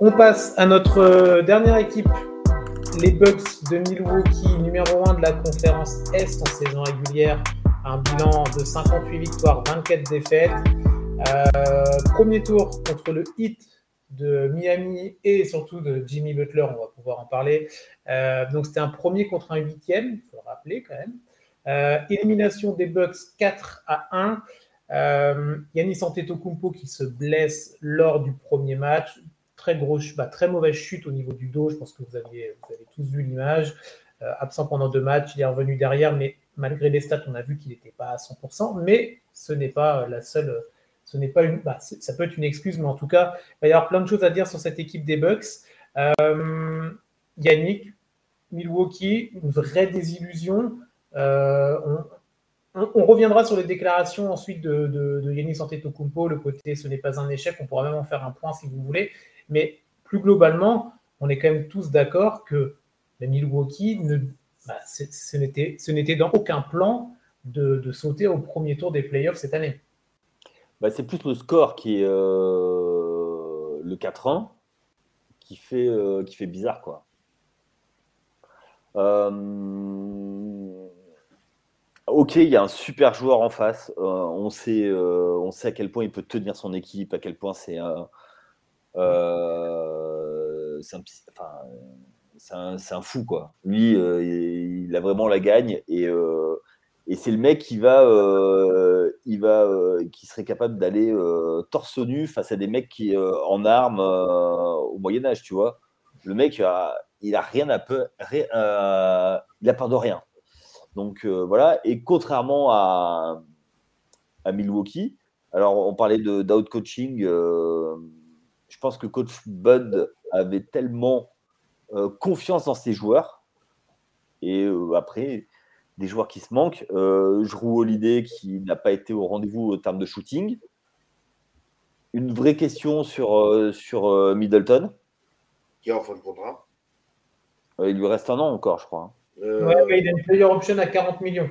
On passe à notre euh, dernière équipe, les Bucks de Milwaukee, numéro 1 de la conférence Est en saison régulière. Un bilan de 58 victoires, 24 défaites. Euh, premier tour contre le Heat de Miami et surtout de Jimmy Butler, on va pouvoir en parler. Euh, donc c'était un premier contre un huitième, il faut le rappeler quand même. Élimination des Bucks 4 à 1. Euh, Yannis Antetokounmpo qui se blesse lors du premier match. Très, gros, bah, très mauvaise chute au niveau du dos. Je pense que vous, avez tous vu l'image. Euh, absent pendant deux matchs, il est revenu derrière, mais malgré les stats, on a vu qu'il n'était pas à 100%. Mais ce n'est pas la seule. Ce n'est pas une. Bah, ça peut être une excuse, mais en tout cas, il va y avoir plein de choses à dire sur cette équipe des Bucks. Euh, Yannick, Milwaukee, une vraie désillusion. Euh, on, reviendra sur les déclarations ensuite de, de, de Antetokounmpo, le côté ce n'est pas un échec, on pourra même en faire un point si vous voulez, mais plus globalement, on est quand même tous d'accord que la Milwaukee, ne, bah, ce n'était dans aucun plan de, sauter au premier tour des playoffs cette année. Bah, c'est plus le score qui est euh, le 4-1 qui fait, euh, qui fait bizarre. quoi. Euh, Ok, il y a un super joueur en face. On, sait, on sait à quel point il peut tenir son équipe, à quel point c'est euh, c'est un, fou. Quoi. Lui, il, il, a vraiment la gagne et, et c'est le mec qui, va, qui serait capable d'aller torse nu face à des mecs qui, en armes au Moyen-Âge, tu vois. Le mec, il a rien à peu, rien, il a peur de rien. Donc euh, voilà, et contrairement à, à, Milwaukee, alors on parlait d'out coaching, euh, pense que coach Bud avait tellement euh, confiance dans ses joueurs, et euh, après, des joueurs qui se manquent, euh, je roule l'idée qui n'a pas été au rendez-vous au terme de shooting. Une vraie question sur, euh, sur Middleton. Qui est en fin de contrat. il lui reste un an encore, je crois. Hein. Euh... Ouais, mais il a une player option à 40 millions.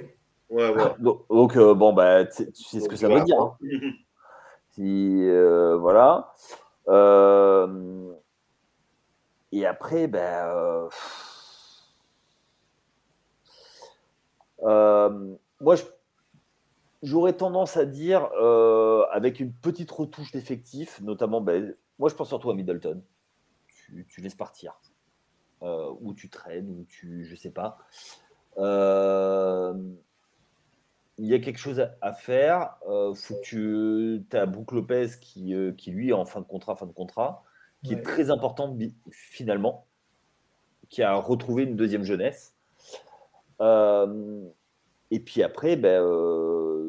Ouais, ouais. Donc, donc euh, bon, bah, tu sais ce que ça veut dire. Hein. si, euh, voilà. Euh, et après, ben. moi, j'aurais tendance à dire, avec une petite retouche d'effectif, notamment, ben, moi, je pense surtout à Middleton. Tu, laisses partir euh, où tu traînes, ou tu, je sais pas. Euh, il y a quelque chose à, faire. Euh, faut que tu as Brook Lopez qui, euh, qui, lui, est en fin de contrat, fin de contrat, qui ouais. est très important finalement, qui a retrouvé une deuxième jeunesse. Euh, et puis après, ben,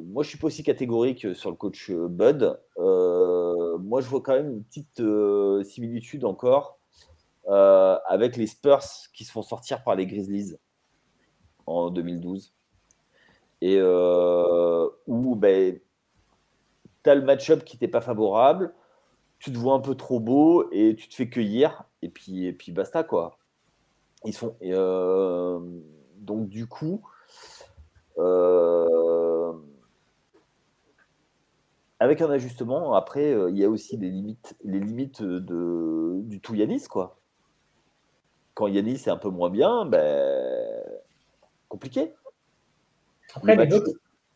moi, je suis pas aussi catégorique sur le coach Bud. moi, je vois quand même une petite similitude encore avec les Spurs qui se font sortir par les Grizzlies en 2012. Et euh, où ben, tu as le match-up qui n'était pas favorable, tu te vois un peu trop beau et tu te fais cueillir, et puis, et puis basta quoi. Ils sont, et euh, donc du coup, euh, avec un ajustement, après, il y a aussi les limites, les limites de, du tout Yanis, quoi quand Yanis est un peu moins bien, ben, compliqué. Après, les, Bucks,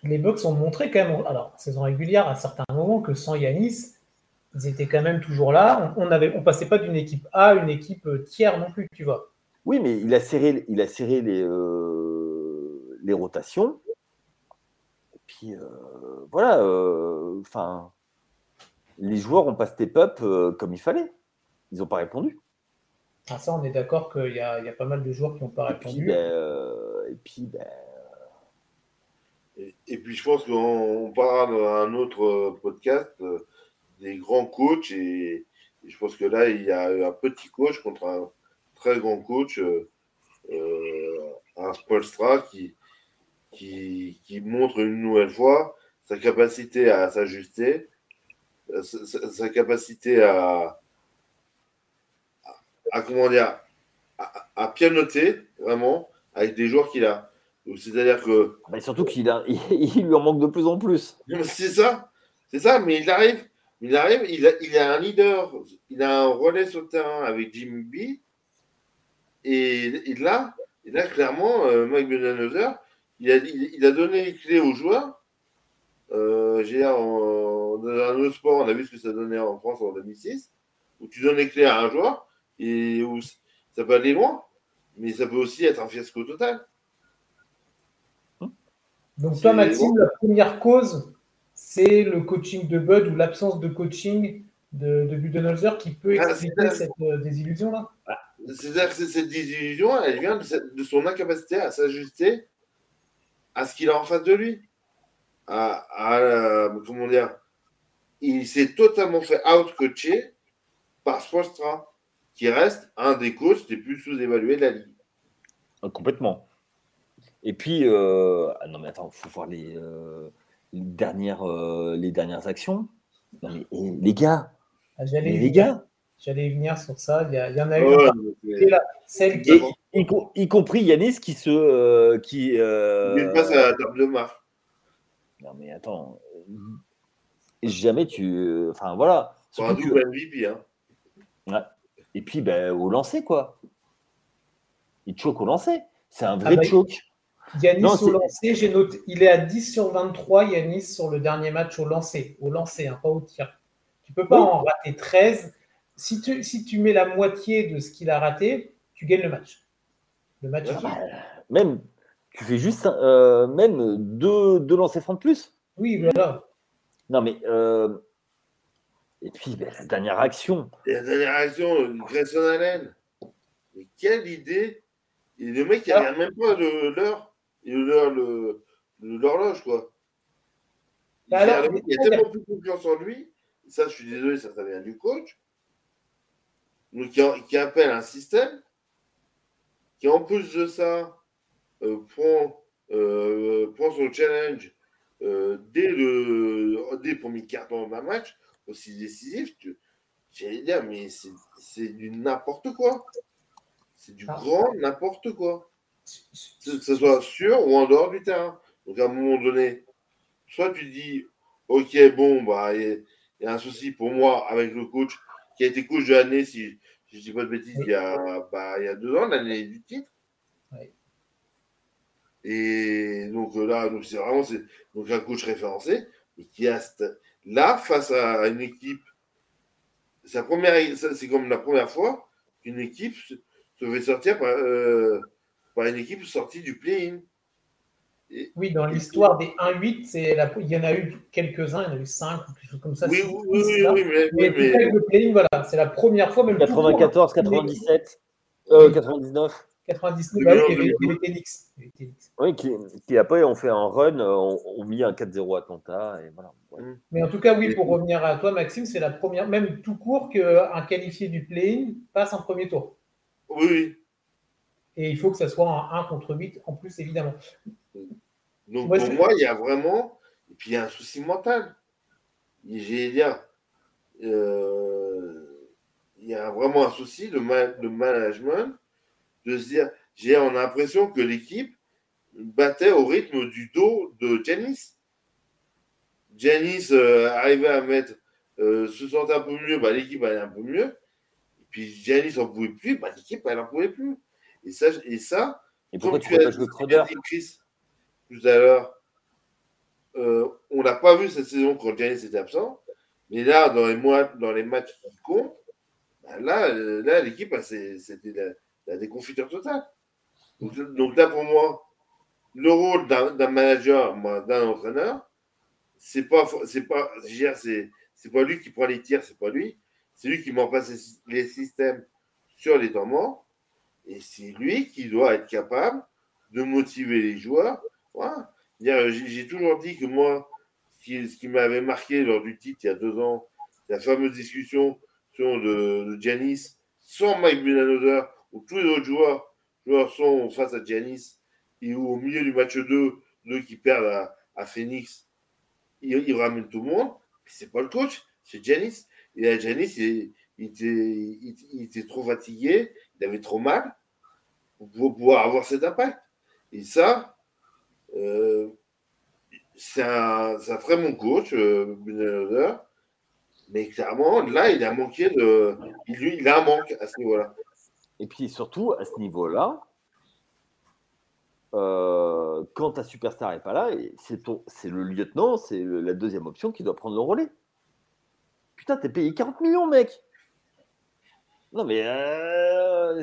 les Bucks ont montré quand même, alors, saison régulière, à certains moments, que sans Yanis, ils étaient quand même toujours là. On ne on passait pas d'une équipe A à une équipe tiers non plus, tu vois. Oui, mais il a serré, il a serré les, euh, les rotations. Et puis, euh, voilà, enfin, euh, les joueurs n'ont pas step up euh, comme il fallait. Ils n'ont pas répondu. Ah, ça, on est d'accord qu'il y, y, a pas mal de joueurs qui n'ont pas répondu. Puis, ben, euh, et, puis ben... et, puis, je pense qu'on parlera dans un autre podcast euh, des grands coachs. Et, je pense que là, il y a un petit coach contre un très grand coach, euh, un Spolstra, qui, qui, montre une nouvelle fois sa capacité à s'ajuster, sa, sa, capacité à à comment dire, à, à pianoter vraiment avec des joueurs qu'il a. C'est-à-dire que. Mais surtout qu'il a, il, il, lui en manque de plus en plus. C'est ça, c'est ça, mais il arrive Il arrive, il a, il a un leader, il a un relais sur le terrain avec Jimmy B. Et, là, et là, clairement, euh, Mike Budenholzer, il a, il, a donné les clés aux joueurs. Euh, dans un autre sport, on a vu ce que ça donnait en France en 2006, où tu donnes les clés à un joueur et où ça peut aller loin, mais ça peut aussi être un fiasco total. Donc toi, Maxime, la première cause, c'est le coaching de Bud ou l'absence de coaching de, de Budenholzer qui peut ah, expliquer cette euh, désillusion-là ah, C'est-à-dire que cette désillusion, elle vient de, son incapacité à s'ajuster à ce qu'il a en face de lui. À, comment dire Il s'est totalement fait out-coacher par Spolstra, qui reste un des coachs les plus sous-évalués de la ligue. Ah, complètement. Et puis, euh, ah non mais attends, il faut voir les, euh, dernières, euh, les dernières actions. Non mais les gars, ah, les gars, j'allais venir sur ça. Il y, en a une, celle qui, y, compris Yanis qui se, qui. Il passe à la table de marque. Non mais attends, jamais tu, enfin voilà. un double MVP, hein. Ouais. Et puis ben, au lancer quoi. Il choque au lancer. C'est un vrai ah bah, choke. Yanis au lancer, j'ai noté, il est à 10 sur 23, Yanis, sur le dernier match au lancer, au lancer, hein, pas au tir. Tu peux pas en rater 13. Si tu, si tu mets la moitié de ce qu'il a raté, tu gagnes le match. Le match Même, tu fais juste euh, même deux, deux lancers francs de plus. Oui, voilà. Non, mais. Euh, et puis, ben, la dernière action. la dernière action, Grayson Allen. Mais quelle idée Et le mec, il a même pas de l'heure l'horloge, quoi. Bah il, alors, il, a tellement plus confiance en lui, ça, je suis désolé, ça, vient du coach, donc, qui, appelle un système qui, en plus de ça, euh, prend, euh, prend son challenge euh, dès le dès le premier carton d'un match, aussi décisif, j'allais dire, mais c'est du n'importe quoi. C'est du ah. grand n'importe quoi que ce soit sur ou en dehors du terrain. Donc à un moment donné, soit tu dis, ok, bon, bah, il y, a un souci pour moi avec le coach qui a été coach de l'année, si, je ne dis pas de bêtises, il, y a, bah, il y a deux ans, l'année du titre. Et donc là, c'est vraiment donc un coach référencé, qui a là, face à une équipe, c'est comme la première fois qu'une équipe se fait sortir par, euh, une équipe sortie du play-in. Oui, dans l'histoire des 1-8, il y en a eu quelques-uns, il y en a eu 5 ou quelque chose comme ça. Oui, oui, oui, oui, mais, le play-in, voilà, c'est la première fois. Même 94, 97, euh, 99. 99, bah, il y avait Tenix. Oui, qui, qui, après ont fait un run, ont, mis un 4-0 à Atlanta. Et voilà. Mm. Mais en tout cas, oui, pour revenir à toi, Maxime, c'est la première, même tout court, qu'un qualifié du play-in passe un premier tour. Oui, oui. Et il faut que ça soit un 1 contre 8 en plus, évidemment. Donc pour moi, il y a vraiment. Et puis il y a un souci mental. J'ai dire. Euh, il y a vraiment un souci de, management de se dire j'ai l'impression que l'équipe battait au rythme du dos de Janice. Janice euh, arrivait à mettre euh, se sentait un peu mieux, bah, l'équipe allait un peu mieux. Et puis Janice n'en pouvait plus, bah, l'équipe elle n'en pouvait plus. Et ça, et ça et pourquoi tu as, dit Chris tout à l'heure, euh, on n'a pas vu cette saison quand Giannis était absent, mais là, dans les mois, dans les matchs qui comptent, bah là, euh, là l'équipe, c'était la, la, déconfiture totale. Donc, là, pour moi, le rôle d'un manager, d'un entraîneur, c'est pas, c'est pas, c'est pas lui qui prend les tirs, c'est pas lui, c'est lui qui met en place les systèmes sur les temps morts. Et c'est lui qui doit être capable de motiver les joueurs. J'ai toujours dit que moi, ce qui, m'avait marqué lors du titre il y a deux ans, la fameuse discussion de, de Giannis sans Mike Budenholzer, où tous les autres joueurs, joueurs sont face à Giannis, et où au milieu du match 2, deux qui perdent à, Phoenix, ils, ramènent tout le monde. C'est pas le coach, c'est Giannis. Et là, Giannis, il était trop fatigué, il avait trop mal pour pouvoir avoir cet impact. Et ça, euh, c'est un, très bon coach, euh, Mais clairement, là, il a manqué de. Il, il a un manque à ce niveau-là. Et puis surtout, à ce niveau-là, euh, quand ta superstar n'est pas là, c'est le lieutenant, c'est la deuxième option qui doit prendre le relais. Putain, t'es payé 40 millions, mec. Non, mais. Euh,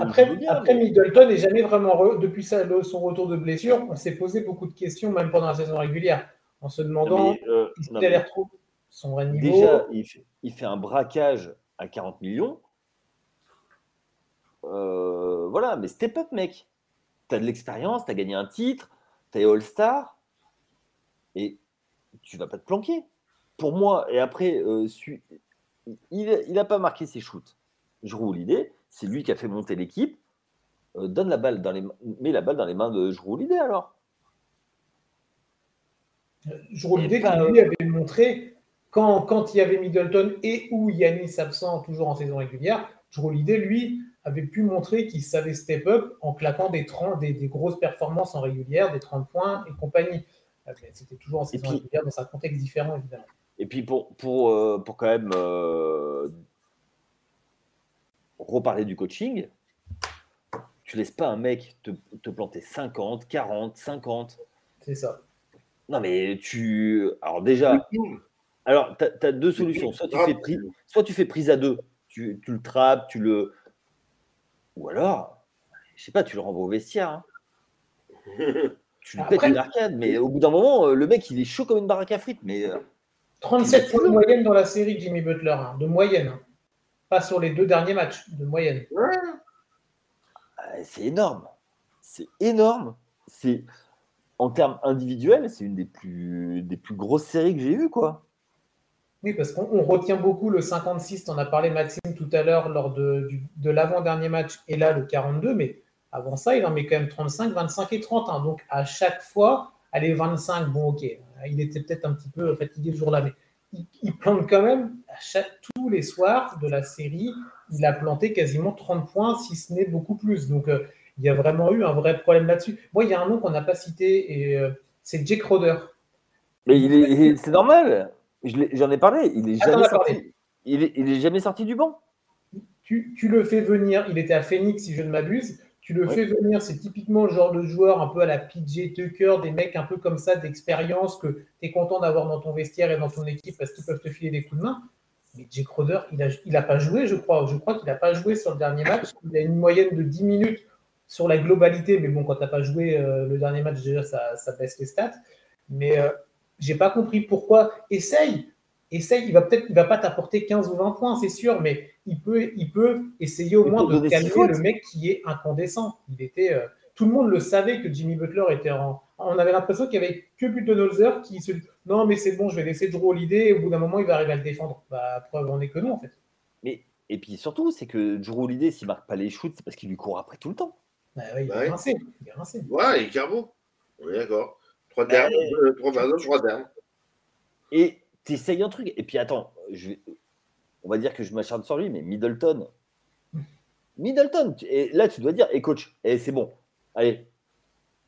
après, Middleton n'est jamais vraiment. Depuis son retour de blessure, on s'est posé beaucoup de questions, même pendant la saison régulière, en se demandant euh, s'il allait retrouver son vrai niveau. Déjà, il fait, il fait, un braquage à 40 millions. Euh, voilà, mais step up, mec. Tu as de l'expérience, tu as gagné un titre, tu es All-Star, et tu vas pas te planquer. Pour moi, et après, euh, il n'a pas marqué ses shoots. Je roule l'idée, c'est lui qui a fait monter l'équipe. Euh, donne la balle dans les mets la balle dans les mains de Je roule l'idée alors. Je roule l'idée qu'il lui avait montré quand, quand il y avait Middleton et ou Yanis absent toujours en saison régulière. Je roule l'idée, lui, avait pu montrer qu'il savait step up en claquant des, 30, des, grosses performances en régulière, des 30 points et compagnie. Euh, c'était toujours en saison régulière dans un contexte différent, évidemment. Et puis pour, pour, euh, pour quand même euh, reparler du coaching, tu laisses pas un mec te, te planter 50, 40, 50. C'est ça. Non, mais tu. Alors, déjà. Alors, tu as, deux solutions. Soit tu, fais prise, soit tu fais prise à deux. Tu, tu le trappes, tu le, ou alors, je sais pas, tu le renvoies au vestiaire. Hein. tu lui pètes une arcade, mais au bout d'un moment, euh, le mec, il est chaud comme une baraque à frites. Mais, 37 euh, points de moyenne dans la série, Jimmy Butler, hein, de moyenne. Hein. Pas sur les deux derniers matchs, de moyenne. Ah, c'est énorme. C'est énorme. C'est en termes individuels, c'est une des plus, des plus grosses séries que j'ai eues, quoi. Oui, parce qu'on retient beaucoup le 56, tu en as parlé Maxime tout à l'heure lors de, de l'avant-dernier match, et là le 42, mais avant ça, il en met quand même 35, 25 et 30. Hein. Donc à chaque fois, allez, 25, bon ok, il était peut-être un petit peu fatigué le jour-là, mais il, plante quand même à chaque, tous les soirs de la série, il a planté quasiment 30 points, si ce n'est beaucoup plus. Donc euh, il y a vraiment eu un vrai problème là-dessus. Moi, il y a un nom qu'on n'a pas cité, et euh, c'est Jake Roder. Mais il est, c'est normal. J'en ai parlé. Il est, jamais sorti, il, est, jamais sorti du banc. Tu, le fais venir. Il était à Phoenix, si je ne m'abuse. Tu le fais venir. C'est typiquement le genre de joueur un peu à la PJ Tucker, des mecs un peu comme ça, d'expérience que tu es content d'avoir dans ton vestiaire et dans ton équipe parce qu'ils peuvent te filer des coups de main. Mais Jake Roder, il n'a il a pas joué, je crois. Je crois qu'il n'a pas joué sur le dernier match. Il a une moyenne de 10 minutes sur la globalité. Mais bon, quand tu n'as pas joué euh, le dernier match, déjà, ça, ça baisse les stats. Mais euh, j'ai pas compris pourquoi. Essaye, essaye. Il va peut-être, il va pas t'apporter 15 ou 20 points, c'est sûr, mais il peut, il peut essayer au moins de calmer le mec qui est incandescent. Il était, euh, tout le monde le savait que Jimmy Butler était en. On avait l'impression qu'il y avait que Budenholzer qui se non mais c'est bon, je vais laisser Drew Holiday et au bout d'un moment il va arriver à le défendre. Bah preuve en est que non en fait. Mais et puis surtout c'est que Drew Holiday s'il marque pas les shoots c'est parce qu'il lui court après tout le temps. Bah, il, est rincé, il est rincé. Ouais, il est carbo. On est d'accord. Trois termes, euh, trois trois termes. Et tu essayes un truc. Et puis attends, on va dire que je m'acharne sur lui, mais Middleton. Middleton, et là tu dois dire, et coach, et c'est bon, allez,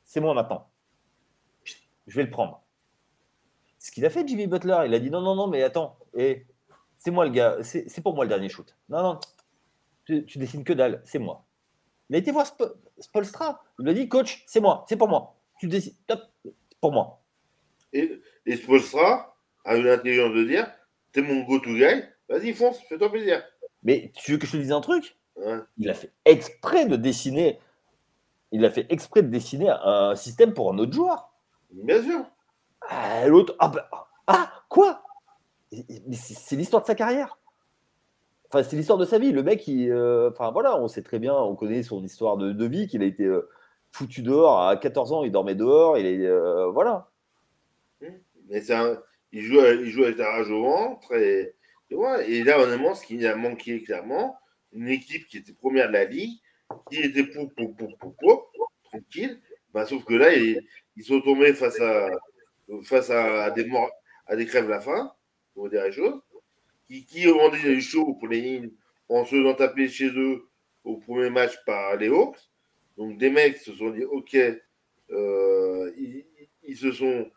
c'est moi maintenant. Je vais le prendre. Ce qu'il a fait, Jimmy Butler, il a dit non, non, non, mais attends, et c'est moi le gars, c'est pour moi le dernier shoot. Non, non, tu, tu dessines que dalle, c'est moi. Il a été voir Spolstra, il lui a dit, coach, c'est moi, c'est pour moi. Tu dessines, top, pour moi. Et, et Spolstra? A eu l'intelligence de dire T'es mon go-to guy, vas-y, fonce, fais-toi plaisir. Mais tu veux que je te dise un truc? Il a fait exprès de dessiner. Il a fait exprès de dessiner un système pour un autre joueur. Bien sûr. Ah, l'autre. Ah, bah, ah, quoi? C'est l'histoire de sa carrière. Enfin, c'est l'histoire de sa vie. Le mec, il, euh, enfin voilà, on sait très bien, on connaît son histoire de, vie, qu'il a été euh, foutu dehors à 14 ans, il dormait dehors, il est, euh, voilà. Mais c'est il, joue, il joue avec la rage au ventre. Et, et là, honnêtement, ce qui a manqué clairement, une équipe qui était première de la ligue, qui était pour, pour, pour, pour, tranquille. Bah, sauf que là, ils, ils, sont tombés face à, face à, des, morts, à des crèves la faim, pour dire les choses, qui, qui rendaient les shows pour les lignes en se faisant taper chez eux au premier match par les Hawks. Donc des mecs se sont dit, ok, euh, ils, se sont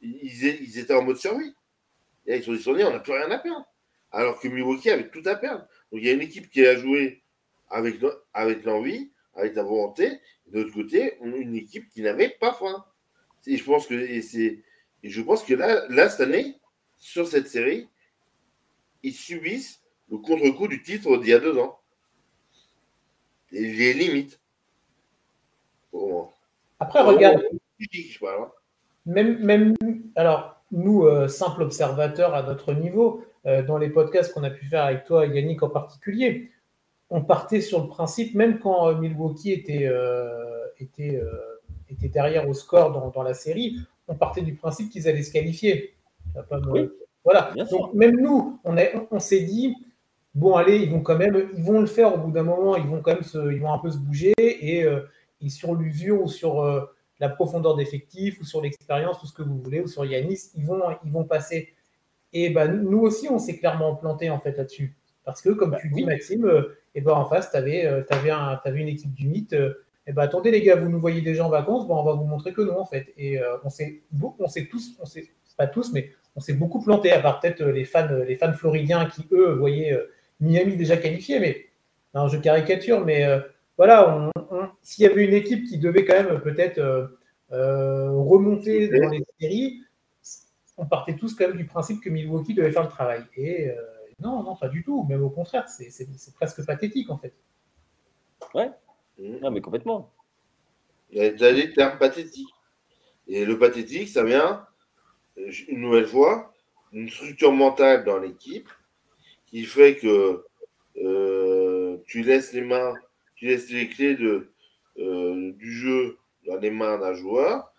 ils, étaient en mode survie. Et là, ils sont descendus, on n'a plus rien à perdre. Alors que Milwaukee avait tout à perdre. Donc il y a une équipe qui a joué avec, avec l'envie, avec la volonté. De l'autre côté, on a une équipe qui n'avait pas faim. Et je pense que, et c'est, et je pense que là, là, cette année, sur cette série, ils subissent le contre-coup du titre d'il y a deux ans. Et les limites. Pour moi. Après, regarde. Je parle, hein. Même, même, alors, nous, euh, simples observateurs à notre niveau, euh, dans les podcasts qu'on a pu faire avec toi, Yannick en particulier, on partait sur le principe, même quand euh, Milwaukee était, euh, était, était derrière au score dans, dans, la série, on partait du principe qu'ils allaient se qualifier. Oui. Voilà. Bien Donc, sûr. même nous, on, est, on s'est dit, bon, allez, ils vont quand même, ils vont le faire au bout d'un moment, ils vont quand même se, ils vont un peu se bouger et, et sur l'usure ou sur la profondeur d'effectif ou sur l'expérience, tout ce que vous voulez, ou sur Yanis, ils vont, ils vont passer. Et ben, nous aussi, on s'est clairement planté en fait là-dessus. Parce que, comme bah, tu dis. Maxime, euh, et ben, en face, tu avais, euh, avais, avais, une équipe du mythe. Euh, et ben, attendez, les gars, vous nous voyez déjà en vacances, bon, on va vous montrer que non, en fait. Et euh, on s'est tous, on s'est pas tous, mais on s'est beaucoup planté, à part peut-être les fans, les fans floridiens qui, eux, voyaient Miami déjà qualifié. Mais non, je caricature, mais voilà, s'il y avait une équipe qui devait quand même peut-être remonter dans les séries, on partait tous quand même du principe que Milwaukee devait faire le travail. Et euh, non, non, pas du tout. Même au contraire, c'est presque pathétique en fait. Ouais, non, mais complètement. Il y a des termes pathétiques. Et le pathétique, ça vient, une nouvelle fois, d'une structure mentale dans l'équipe qui fait que euh, tu laisses les mains, tu laisses les clés de, euh, du jeu dans les mains d'un joueur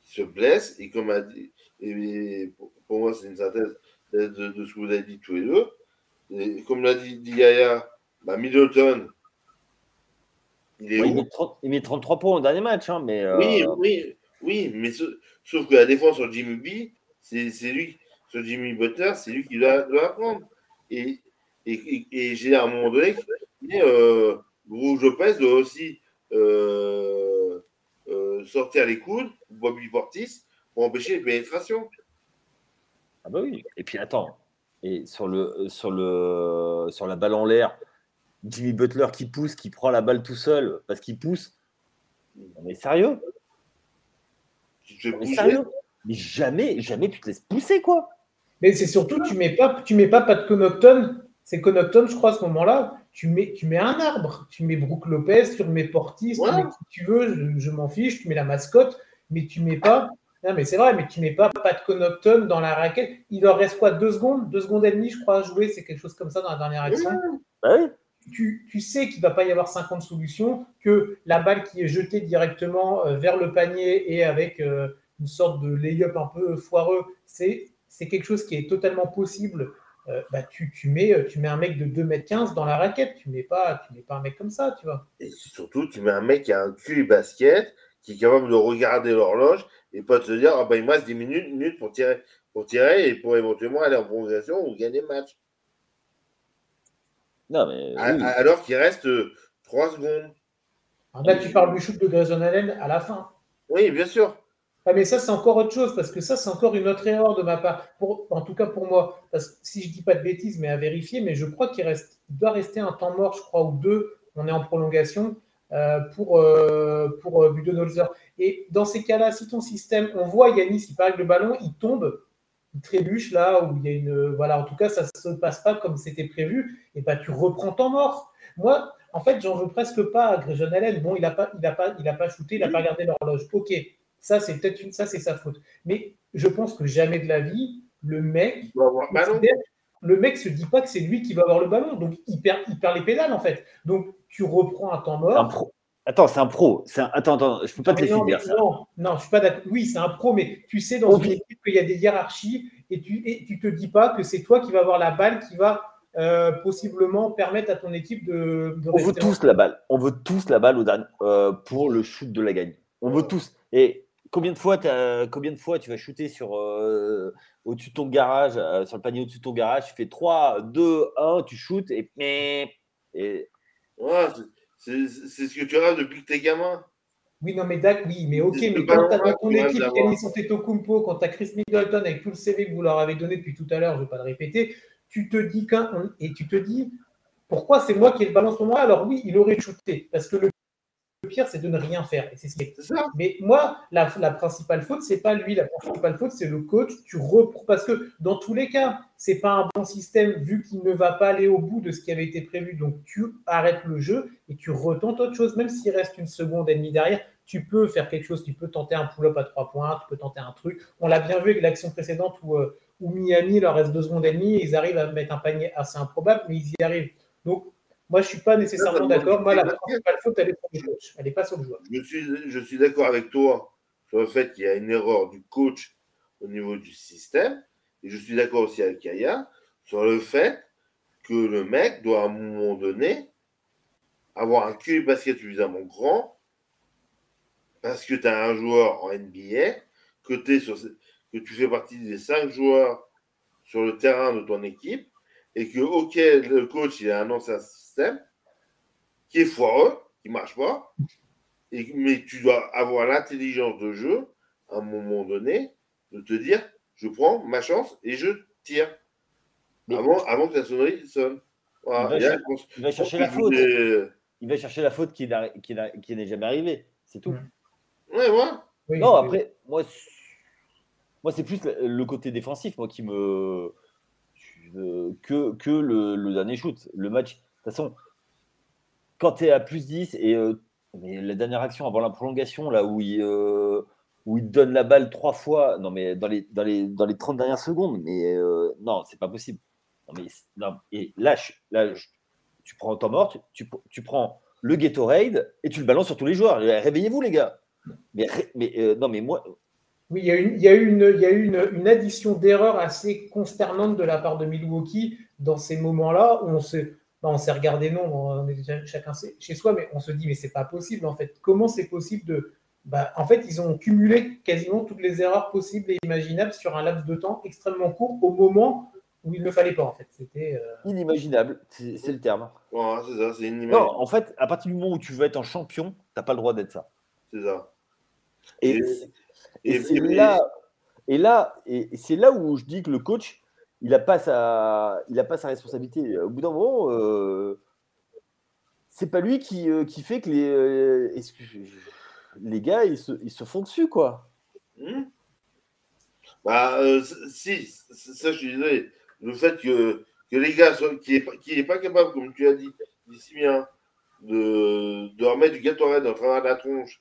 qui se blesse et comme a dit, et pour, moi, c'est une synthèse de, de, ce que vous avez dit tous les deux. Et comme l'a dit, Yaya, bah Middleton, il est oui, il, met 30, il, met 33 points au dernier match. Hein, mais euh... Oui, oui, oui, mais ce, sauf que la défense sur Jimmy B, c'est lui, sur Jimmy Butler, c'est lui qui doit, doit apprendre. Et, et, et, et j'ai à un moment donné, mais, euh, Rouge Lopez doit aussi euh, euh, sortir les coudes, Bobby Portis, pour empêcher les pénétrations. Ah bah oui. Et puis attends, et sur le sur le sur la balle en l'air, Jimmy Butler qui pousse, qui prend la balle tout seul parce qu'il pousse. On est sérieux? On est sérieux? Mais jamais, jamais tu te laisses pousser quoi. Mais c'est surtout tu mets pas tu mets pas Pat Connaughton, c'est Connaughton je crois à ce moment-là, tu mets tu mets un arbre, tu mets Brook Lopez, tu mets Portis, ouais. tu mets qui tu veux, je, je m'en fiche, tu mets la mascotte, mais tu mets pas non, mais c'est vrai, mais tu n'es pas Pat Connaughton dans la raquette. Il leur reste quoi Deux secondes Deux secondes et demie, je crois, à jouer. C'est quelque chose comme ça dans la dernière action. Bah tu, sais qu'il ne va pas y avoir 50 solutions, que la balle qui est jetée directement euh, vers le panier et avec euh, une sorte de lay-up un peu foireux, c'est quelque chose qui est totalement possible. Euh, bah, tu, tu, mets, tu mets un mec de 2m15 dans la raquette. Tu ne mets, pas, tu mets pas un mec comme ça, tu vois. Et surtout, tu mets un mec qui a un cul basket, qui est capable de regarder l'horloge et pas de se dire, ah ben, il me reste 10 minutes, minutes pour, tirer, pour tirer et pour éventuellement aller en prolongation ou gagner le match. Non, mais. Oui. Alors qu'il reste 3 secondes. Alors là, tu parles du shoot de Grayson Allen à la fin. Oui, bien sûr. Ah, mais ça, c'est encore autre chose, parce que ça, c'est encore une autre erreur de ma part. En tout cas pour moi. Parce que si je dis pas de bêtises, mais à vérifier, mais je crois qu'il reste, il doit rester un temps mort, je crois, ou deux. On est en prolongation. Euh, pour, euh, pour euh. Et dans ces cas-là, si ton système, on voit Yanis, il parle le ballon, il tombe, il trébuche là où il y a une. Voilà, en tout cas, ça ne se passe pas comme c'était prévu, et bah tu reprends ton mort. Moi, en fait, j'en veux presque pas à Grayson Allen. Bon, il n'a pas, pas, pas shooté, il n'a pas regardé l'horloge. Ok, ça c'est peut-être une, ça c'est sa faute. Mais je pense que jamais de la vie, le mec, le mec se dit pas que c'est lui qui va avoir le ballon, donc il perd, il perd les pédales en fait. Donc tu reprends un temps mort. Un pro. Attends, c'est un pro. Un... Attends, attends, je peux pas non, te laisser non, dire ça. Non, non, je suis pas d'accord. Oui, c'est un pro, mais tu sais dans okay. une équipe qu'il y a des hiérarchies et tu et tu te dis pas que c'est toi qui vas avoir la balle qui va euh, possiblement permettre à ton équipe de. de On veut tous la balle. On veut tous la balle au dernier, euh, pour le shoot de la gagne. On veut tous. Et combien de fois, combien de fois tu vas shooter sur euh, au-dessus de ton garage, euh, sur le panier au-dessus de ton garage, tu fais 3, 2, 1, tu shootes et, et Ouais, c'est ce que tu rêves depuis que t'es gamin. Oui, non, mais d'accord, oui, mais ok, mais quand tu as dans ton équipe Yanis Antetokounmpo, quand tu as Chris Middleton avec tout le CV que vous leur avez donné depuis tout à l'heure, je ne vais pas le répéter, tu te dis qu'un et tu te dis pourquoi c'est moi qui ai le ballon ce moment-là Alors oui, il aurait shooté parce que le le pire, c'est de ne rien faire. Et c'est ça. Mais moi, la, principale faute, c'est pas lui. La principale faute, c'est le coach. Tu reprends parce que dans tous les cas, c'est pas un bon système vu qu'il ne va pas aller au bout de ce qui avait été prévu. Donc tu arrêtes le jeu et tu retentes autre chose, même s'il reste une seconde et demie derrière. Tu peux faire quelque chose. Tu peux tenter un pull-up à trois points. Tu peux tenter un truc. On l'a bien vu avec l'action précédente où, euh, où Miami il leur reste deux secondes et demie et ils arrivent à mettre un panier assez improbable, mais ils y arrivent. Donc moi, je ne suis pas nécessairement d'accord. Moi, la principale faute, elle est sur le coach. Elle n'est pas sur le joueur. Je suis, je suis d'accord avec toi sur le fait qu'il y a une erreur du coach au niveau du système. Et je suis d'accord aussi avec Kaya sur le fait que le mec doit à un moment donné avoir un QI basket suffisamment grand parce que tu as un joueur en NBA, que, que tu fais partie des cinq joueurs sur le terrain de ton équipe et que, ok, le coach, il a un qui est foireux, qui ne marche pas, et, mais tu dois avoir l'intelligence de jeu, à un moment donné, de te dire je prends ma chance et je tire. avant, avant que la sonnerie sonne. il, va chercher la faute. Il va chercher la faute qui, qui, n'est jamais arrivée. C'est tout. Ouais, ouais. non, après, moi, moi c'est plus le côté défensif moi, qui me. que, que le, le dernier shoot. Le match, toute façon, quand tu es à plus 10 et euh, la dernière action avant la prolongation, là où il, euh, où donne la balle trois fois, non, mais dans les, dans les, dans les 30 dernières secondes, mais euh, non, c'est pas possible. Non, mais, non, et là, là tu prends temps mort, tu, tu, prends le Gatorade et tu le balances sur tous les joueurs. Réveillez-vous, les gars. Mais, mais non, mais moi, oui, il y a une, une, une addition d'erreurs assez consternante de la part de Milwaukee dans ces moments-là où on se, bah, on s'est regardé, non, on est chacun chez soi, mais on se dit, mais c'est pas possible en fait. Comment c'est possible de. Bah, en fait, ils ont cumulé quasiment toutes les erreurs possibles et imaginables sur un laps de temps extrêmement court au moment où il ne fallait pas en fait. C'était euh, inimaginable, c'est le terme. c'est ça, c'est inimaginable. Non, en fait, à partir du moment où tu veux être un champion, t'as pas le droit d'être ça. C'est ça. Et, c'est là, et là, et c'est là où je dis que le coach, il n'a pas, sa, a pas sa responsabilité. Au bout d'un moment, euh, c'est pas lui qui, euh, fait que les, euh, les gars, ils se, ils se, font dessus, quoi. Hmm. Bah, si, ça, je suis désolé. Le fait que, les gars, qui n'est qui est pas capable, comme tu as dit, de, de remettre du Gatorade dans travers de la tronche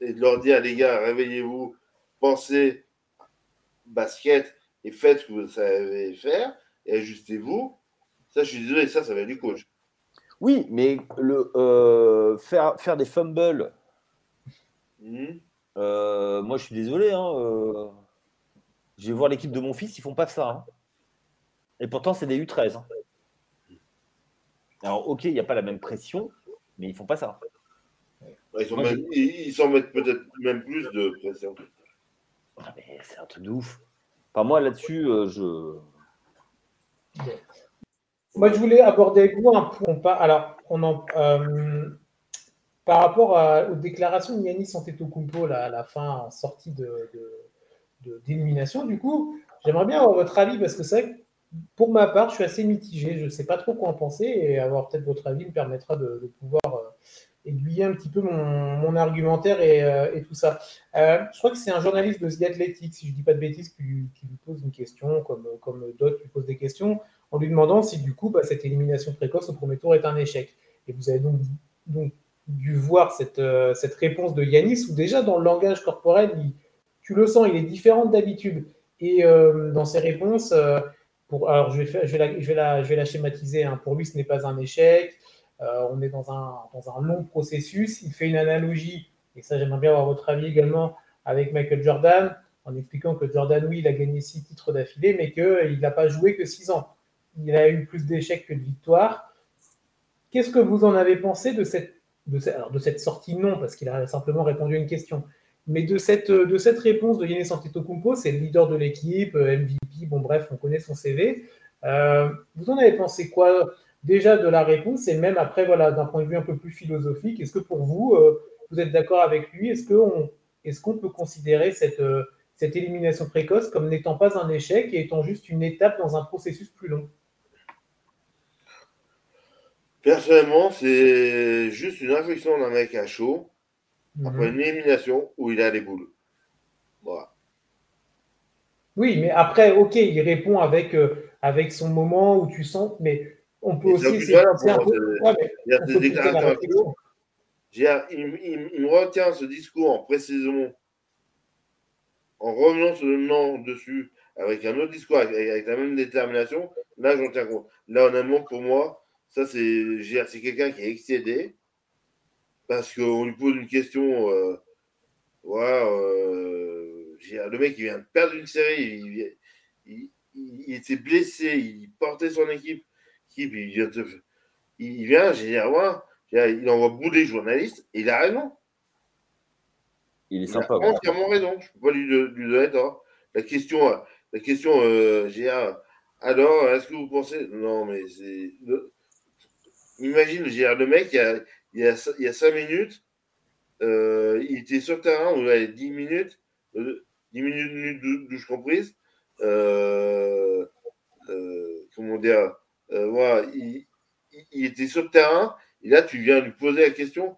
et de leur dire, les gars, réveillez-vous, pensez basket, et faites ce que vous savez faire et ajustez-vous. Ça, je suis désolé, ça, ça va être du coach. Oui, mais le, euh, faire, faire des fumbles, hmm. euh, moi, je suis désolé. Hein, euh, je vais voir l'équipe de mon fils, ils font pas ça. Hein. Et pourtant, c'est des U13. Hein. Alors, ok, il n'y a pas la même pression, mais ils font pas ça. Ils s'en mettent peut-être même plus de pression. Ah, c'est un truc de ouf. Enfin, moi, là-dessus, euh, je. Moi, je voulais aborder avec vous un point. Alors, on en, euh, par rapport aux déclarations de Yannis Antetokounmpo à la fin, en sortie de, d'élimination, du coup, j'aimerais bien avoir votre avis parce que c'est vrai que pour ma part, je suis assez mitigé. Je ne sais pas trop quoi en penser et avoir peut-être votre avis me permettra de, pouvoir euh, aiguiller un petit peu mon, argumentaire et, euh, tout ça. Euh, je crois que c'est un journaliste de The Athletic, si je ne dis pas de bêtises, qui lui, pose une question, comme, comme d'autres lui posent des questions, en lui demandant si du coup bah, cette élimination précoce au premier tour est un échec. Et vous avez donc, donc dû voir cette, euh, cette réponse de Yanis, où déjà dans le langage corporel, tu le sens, il est différent d'habitude. Et dans ses réponses, pour, alors je vais, je, vais la, je, vais la, je vais la schématiser, hein. pour lui ce n'est pas un échec, euh, on est dans un, dans un long processus. Il fait une analogie, et ça j'aimerais bien avoir votre avis également, avec Michael Jordan, en expliquant que Jordan, oui, il a gagné six titres d'affilée, mais qu'il n'a pas joué que six ans. Il a eu plus d'échecs que de victoires. Qu'est-ce que vous en avez pensé de cette, de de sortie Non, parce qu'il a simplement répondu à une question. Mais de cette, de cette réponse de Yannis Antetokounmpo, c'est le leader de l'équipe, MVP, bon bref, on connaît son CV. Euh, vous en avez pensé quoi déjà de la réponse et même après, voilà, d'un point de vue un peu plus philosophique, est-ce que pour vous, euh, vous êtes d'accord avec lui? Est-ce qu'on est qu'on peut considérer cette, cette élimination précoce comme n'étant pas un échec et étant juste une étape dans un processus plus long? Personnellement, c'est juste une infection d'un mec à chaud après mhm. une élimination où il a les boules. Voilà. Oui, mais après, ok, il répond avec, euh, avec son moment où tu sens, mais on peut aussi. il, me retient ce discours en précision, en revenant sur le nom dessus, avec un autre discours, avec, la même détermination. Là, j'en tiens compte. Là, honnêtement, pour moi, ça, c'est quelqu'un qui est excédé parce qu'on lui pose une question. Euh, euh, le mec, il vient de perdre une série, il, était blessé, il portait son équipe, il vient, de, il vient j'ai il envoie bouler les journalistes, et il a raison. Il est sympa. Il a entièrement raison, je ne peux pas lui, donner tort. La question, la question euh, alors, est-ce que vous pensez. Non, mais c'est. Imagine, le mec, il y a, il y a, il y a cinq minutes, euh, il était sur le terrain, on avait 10 minutes, 10 euh, minutes de douche comprise. Euh, euh, comment dire voilà, il, il, était sur le terrain, et là, tu viens lui poser la question,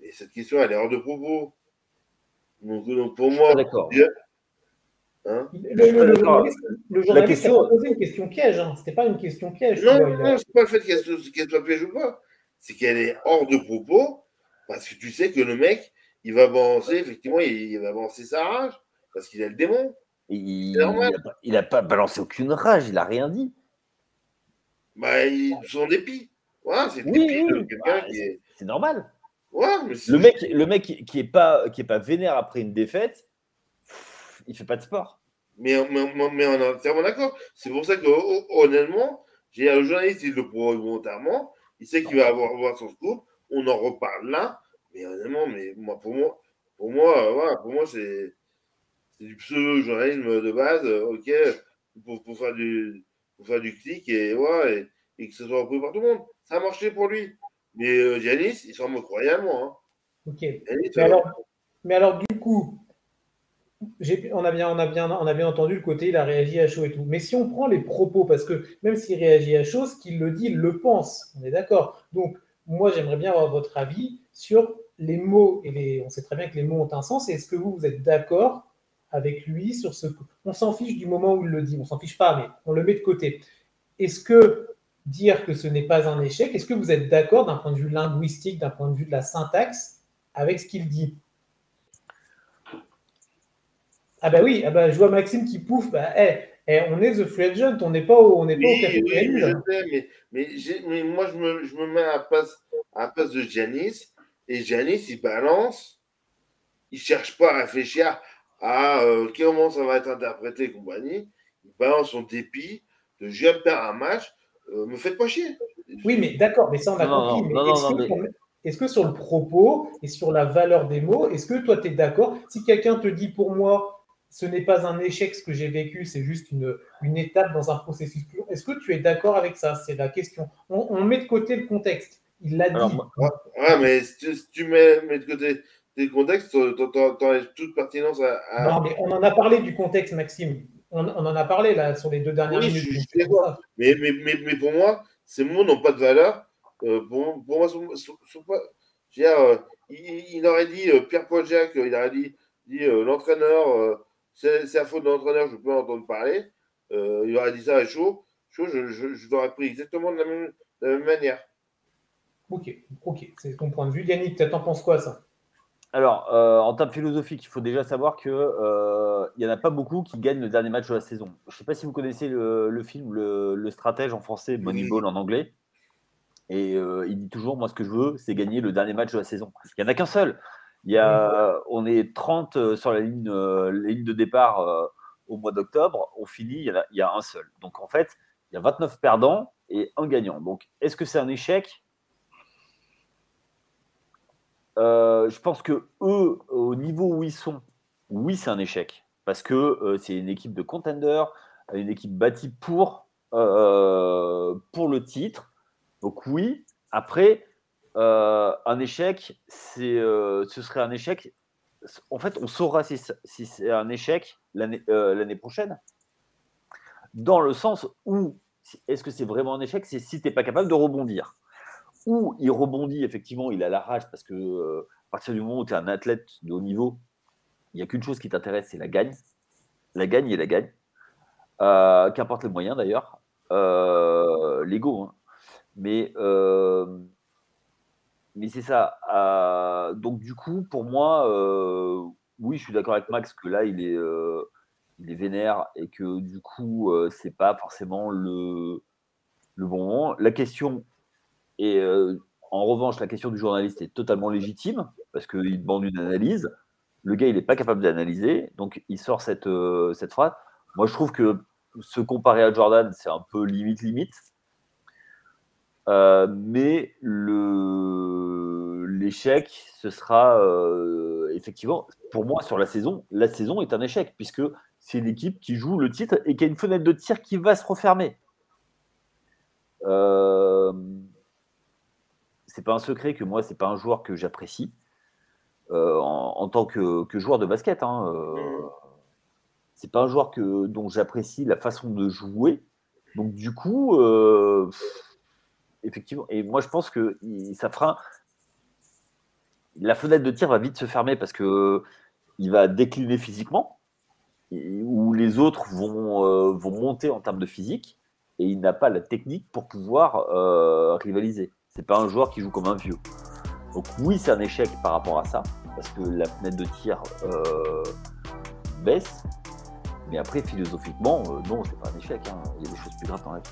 et cette question, elle est hors de propos. Donc, donc pour moi, d'accord. Hein le, journaliste, le journaliste a posé une question piège, hein. c'était pas une question piège. Non, non, c'est pas le fait qu'elle soit piège ou pas c'est qu'elle est hors de propos, parce que tu sais que le mec, il va balancer, effectivement, il, va balancer sa rage, parce qu'il a le démon. Il n'a pas, balancé aucune rage, il n'a rien dit. Bah, il, son dépit. c'est oui, bah, C'est normal. le, mec, le mec qui n'est pas, qui est pas vénère après une défaite, il fait pas de sport. Mais, mais, mais on est entièrement d'accord. C'est pour ça que, honnêtement, j'ai un journaliste, il le prouve volontairement, il sait qu'il va avoir voir son scoop. On en reparle là. Mais honnêtement, mais moi, pour moi, pour moi, voilà, pour moi, c'est du pseudo-journalisme de base. Ok, pour, pour, faire du pour faire du clic et, ouais, et, que ce soit repris par tout le monde. Ça a marché pour lui. Mais euh, Giannis, il s'en moque royalement. Hein. Ok. mais, alors, mais alors, du coup, on a, bien, on, a bien, on a bien entendu le côté, il a réagi à chaud et tout. Mais si on prend les propos, parce que même s'il réagit à chaud, ce qu'il le dit, il le pense. On est d'accord. Donc, moi, j'aimerais bien avoir votre avis sur les mots. Et les, on sait très bien que les mots ont un sens. Est-ce que vous, vous êtes d'accord avec lui sur ce. On s'en fiche du moment où il le dit. On s'en fiche pas, mais on le met de côté. Est-ce que dire que ce n'est pas un échec, est-ce que vous êtes d'accord d'un point de vue linguistique, d'un point de vue de la syntaxe, avec ce qu'il dit? Ah bah oui, ah bah, je vois Maxime qui pouffe. Bah, hey, eh, on est The Free Agent, on n'est pas au, on pas au café oui, je sais, mais, mais, moi, je me, je me mets à la place, à place de Giannis. Et Giannis, il balance. Il ne cherche pas à réfléchir à euh, comment ça va être interprété et compagnie. Il balance son dépit de je viens de perdre un match. Euh, me faites pas chier. Oui, mais d'accord, mais ça, on a compris. mais est-ce que sur le propos et sur la valeur des mots, est-ce que toi, tu es d'accord? Si quelqu'un te dit pour moi, ce n'est pas un échec ce que j'ai vécu, c'est juste une, une, étape dans un processus plus long. Est-ce que tu es d'accord avec ça? C'est la question. On, met de côté le contexte. Il l'a dit. Ouais, mais si tu, mets, de côté le contexte, tu enlèves toute pertinence à, Non, mais on en a parlé du contexte, Maxime. On, on en a parlé là sur les deux dernières minutes. Je, mais, mais, mais, mais, pour moi, ces mots n'ont pas de valeur. Euh, pour, pour, moi, sont, pas, euh, il, il, aurait dit euh, Pierre-Paul Jacques, il aurait dit, dit l'entraîneur c'est la faute de l'entraîneur, je peux en entendre parler. Il aurait dit ça à chaud. Chaud, je, je, l'aurais pris exactement de la même, manière. Ok, ok, c'est ton point de vue. Yannick, t'en penses quoi ça? Alors, euh, en termes philosophiques, il faut déjà savoir qu'il euh, n'y en a pas beaucoup qui gagnent le dernier match de la saison. Je ne sais pas si vous connaissez le, film le, Stratège en français, Moneyball en anglais. Et il dit toujours, moi, ce que je veux, c'est gagner le dernier match de la saison. Il n'y en a qu'un seul. Il y a, on est 30 euh, sur la ligne, euh, ligne de départ euh, au mois d'octobre. On finit, il y, a, il y, a, un seul. Donc en fait, il y a 29 perdants et un gagnant. Donc est-ce que c'est un échec? Je pense que eux, au niveau où ils sont, oui, c'est un échec. Parce que c'est une équipe de contenders, une équipe bâtie pour, pour le titre. Donc oui, après, un échec, c'est, ce serait un échec. En fait, on saura si, si c'est un échec l'année, l'année prochaine. Dans le sens où, est-ce que c'est vraiment un échec C'est si tu n'es pas capable de rebondir. Ou il rebondit, effectivement, il a la rage parce que à partir du moment où tu es un athlète de haut niveau, il n'y a qu'une chose qui t'intéresse, c'est la gagne. La gagne et la gagne. Euh, qu'importe les moyens d'ailleurs. Euh, L'ego. Hein. Mais, euh, mais c'est ça. donc du coup, pour moi, oui, je suis d'accord avec Max que là, il est, il est vénère et que du coup, c'est pas forcément le, le bon moment. La question est, en revanche, la question du journaliste est totalement légitime parce qu'il demande une analyse. Le gars, il n'est pas capable d'analyser, donc il sort cette, cette phrase. Moi, je trouve que se comparer à Jordan, c'est un peu limite limite. Euh, mais l'échec, ce sera euh, effectivement, pour moi, sur la saison, la saison est un échec, puisque c'est l'équipe qui joue le titre et qui a une fenêtre de tir qui va se refermer. Euh, c'est pas un secret que moi, c'est pas un joueur que j'apprécie en, tant que, joueur de basket. Hein, mmh c'est pas un joueur que, dont j'apprécie la façon de jouer. Donc du coup, euh, effectivement, et moi je pense que ça fera la fenêtre de tir va vite se fermer parce que il va décliner physiquement, où les autres vont, euh, vont monter en termes de physique, et il n'a pas la technique pour pouvoir euh, rivaliser. C'est pas un joueur qui joue comme un vieux. Donc oui, c'est un échec par rapport à ça, parce que la fenêtre de tir baisse, mais après, philosophiquement, euh, non, c'est pas un échec. Hein. Il y a des choses plus graves dans la vie.